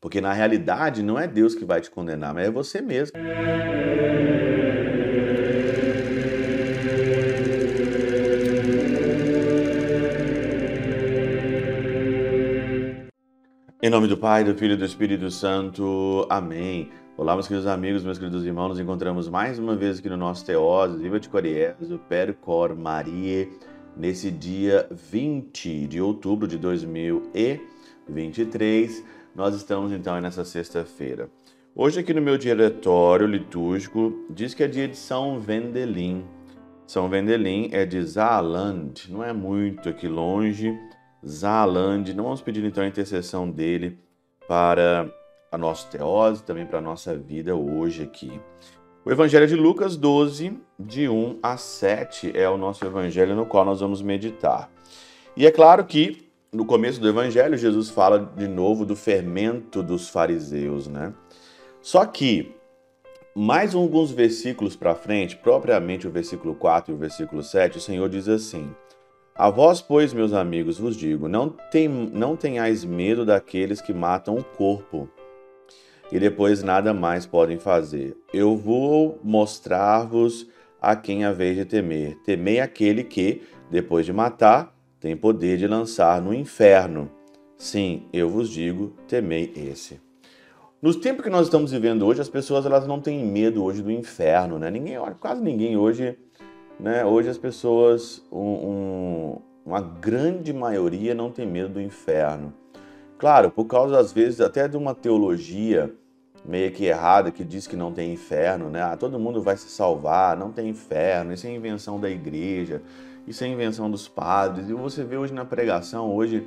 Porque na realidade não é Deus que vai te condenar, mas é você mesmo. Em nome do Pai, do Filho e do Espírito Santo. Amém. Olá, meus queridos amigos, meus queridos irmãos. Nos encontramos mais uma vez aqui no nosso Teose, Viva de Coriésio, Percor Maria, nesse dia 20 de outubro de 2023. Nós estamos então nessa sexta-feira. Hoje, aqui no meu diretório litúrgico, diz que é dia de São Vendelin. São Vendelin é de Zaaland, não é muito aqui longe Zaaland. Não vamos pedir então a intercessão dele para a nossa teose, também para a nossa vida hoje aqui. O Evangelho de Lucas 12, de 1 a 7, é o nosso evangelho no qual nós vamos meditar. E é claro que no começo do evangelho Jesus fala de novo do fermento dos fariseus, né? Só que mais alguns versículos para frente, propriamente o versículo 4 e o versículo 7, o Senhor diz assim: a vós, pois, meus amigos, vos digo: não, tem, não tenhais medo daqueles que matam o corpo e depois nada mais podem fazer. Eu vou mostrar-vos a quem haveis de temer. Temei aquele que, depois de matar, tem poder de lançar no inferno. Sim, eu vos digo, temei esse. Nos tempos que nós estamos vivendo hoje, as pessoas elas não têm medo hoje do inferno, né? Ninguém, quase ninguém hoje né? Hoje as pessoas, um, um, uma grande maioria não tem medo do inferno. Claro, por causa às vezes até de uma teologia meio que errada que diz que não tem inferno, né? Ah, todo mundo vai se salvar, não tem inferno, isso é invenção da igreja, isso é invenção dos padres. E você vê hoje na pregação, hoje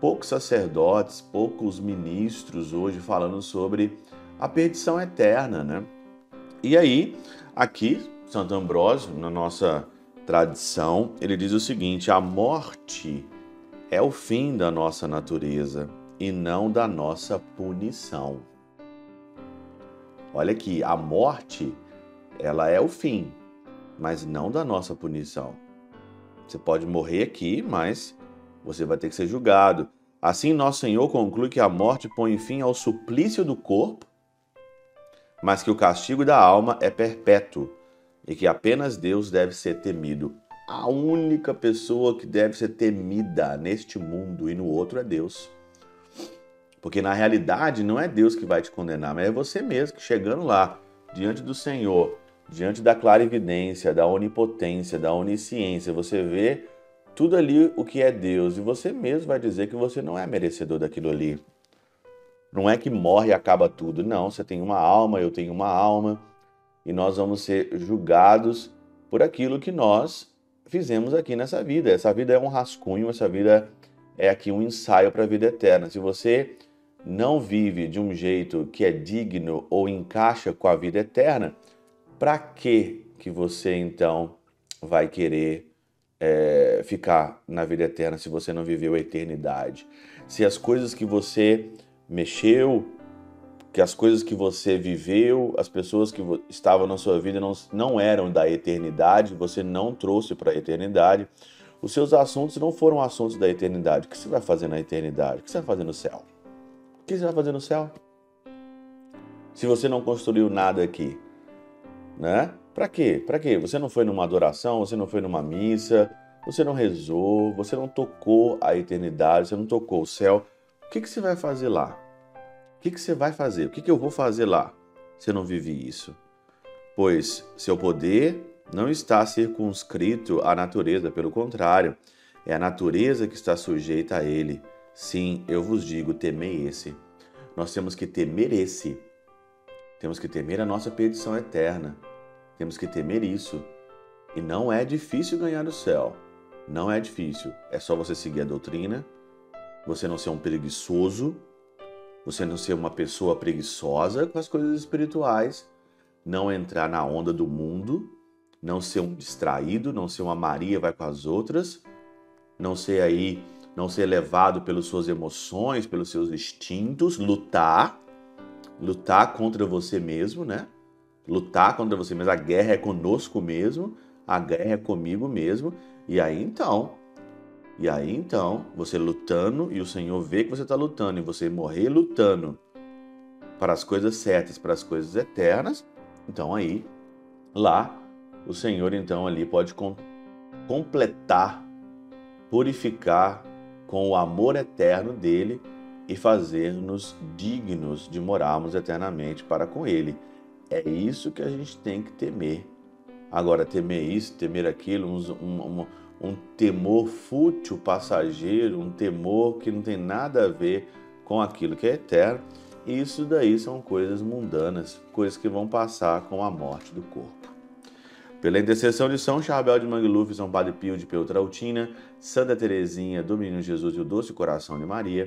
poucos sacerdotes, poucos ministros hoje falando sobre a perdição eterna, né? E aí, aqui Santo Ambrósio, na nossa tradição, ele diz o seguinte: a morte é o fim da nossa natureza e não da nossa punição. Olha aqui, a morte, ela é o fim, mas não da nossa punição. Você pode morrer aqui, mas você vai ter que ser julgado. Assim, nosso Senhor conclui que a morte põe fim ao suplício do corpo, mas que o castigo da alma é perpétuo e que apenas Deus deve ser temido. A única pessoa que deve ser temida neste mundo e no outro é Deus. Porque na realidade não é Deus que vai te condenar, mas é você mesmo que chegando lá, diante do Senhor, diante da clarividência, da onipotência, da onisciência, você vê tudo ali o que é Deus e você mesmo vai dizer que você não é merecedor daquilo ali. Não é que morre e acaba tudo, não. Você tem uma alma, eu tenho uma alma e nós vamos ser julgados por aquilo que nós fizemos aqui nessa vida. Essa vida é um rascunho, essa vida é aqui um ensaio para a vida eterna. Se você não vive de um jeito que é digno ou encaixa com a vida eterna, para que que você então vai querer é, ficar na vida eterna se você não viveu a eternidade? Se as coisas que você mexeu, que as coisas que você viveu, as pessoas que estavam na sua vida não, não eram da eternidade, você não trouxe para a eternidade. Os seus assuntos não foram assuntos da eternidade. O que você vai fazer na eternidade? O que você vai fazer no céu? O que você vai fazer no céu? Se você não construiu nada aqui, né? Para quê? Para quê? Você não foi numa adoração, você não foi numa missa, você não rezou, você não tocou a eternidade, você não tocou o céu. O que, que você vai fazer lá? que, que você vai fazer? O que, que eu vou fazer lá se eu não vivi isso? Pois seu poder não está circunscrito à natureza, pelo contrário, é a natureza que está sujeita a ele. Sim, eu vos digo, temei esse. Nós temos que temer esse. Temos que temer a nossa perdição eterna. Temos que temer isso. E não é difícil ganhar o céu. Não é difícil. É só você seguir a doutrina, você não ser um preguiçoso, você não ser uma pessoa preguiçosa com as coisas espirituais, não entrar na onda do mundo, não ser um distraído, não ser uma Maria vai com as outras, não ser aí, não ser levado pelas suas emoções, pelos seus instintos, lutar, lutar contra você mesmo, né? Lutar contra você mesmo. A guerra é conosco mesmo, a guerra é comigo mesmo. E aí então, e aí então, você lutando e o Senhor vê que você está lutando e você morrer lutando para as coisas certas, para as coisas eternas, então aí, lá, o Senhor então ali pode com, completar, purificar com o amor eterno dele e fazer-nos dignos de morarmos eternamente para com ele. É isso que a gente tem que temer. Agora, temer isso, temer aquilo, um, um, um temor fútil, passageiro, um temor que não tem nada a ver com aquilo que é eterno, isso daí são coisas mundanas, coisas que vão passar com a morte do corpo. Pela intercessão de São Charbel de Mangluf, São Padre Pio de Peltrautina, Santa Teresinha, do Menino Jesus e o Doce Coração de Maria,